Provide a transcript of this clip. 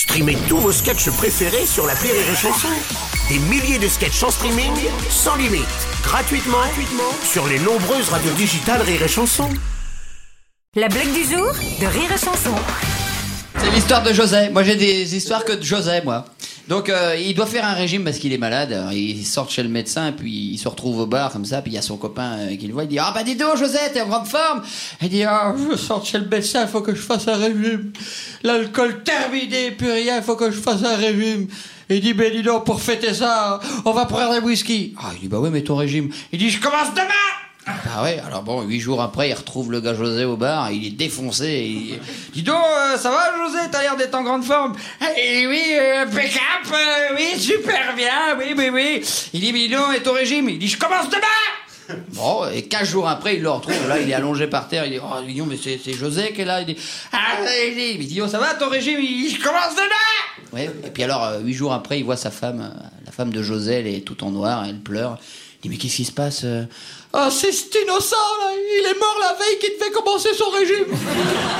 Streamez tous vos sketchs préférés sur la Rire et Chanson. Des milliers de sketchs en streaming, sans limite, gratuitement, gratuitement sur les nombreuses radios digitales Rire et Chanson. La blague du jour de Rire et Chanson. C'est l'histoire de José. Moi, j'ai des histoires que de José, moi. Donc, euh, il doit faire un régime parce qu'il est malade. Il sort chez le médecin, puis il se retrouve au bar comme ça, puis il y a son copain euh, qui le voit. Il dit Ah, bah dis donc, José, t'es en grande forme. Il dit Ah, je sors chez le médecin, il faut que je fasse un régime. L'alcool terminé, plus rien, il faut que je fasse un régime. Il dit, ben dis donc, pour fêter ça, on va prendre un whisky. Ah, il dit, bah oui, mais ton régime. Il dit, je commence demain ah ouais, alors bon, huit jours après, il retrouve le gars José au bar, il est défoncé. Il... Dis donc, euh, ça va José T'as l'air d'être en grande forme. Eh oui, euh, euh, oui, super bien, oui, oui, oui. Il dit, mais dis donc, et ton régime. Il dit, je commence demain. Bon, et 15 jours après, il le retrouve, là, il est allongé par terre, il dit, oh, dis donc, mais c'est, c'est José qui est là. Il dit, ah, il dit, mais dis donc, ça va ton régime? Il dit, je commence demain. Ouais, et puis alors, huit jours après, il voit sa femme, la femme de José, elle est toute en noir, elle pleure. Il dit, mais qu'est-ce qui se passe ah, c'est cet innocent, là. Il est mort la veille qu'il devait commencer son régime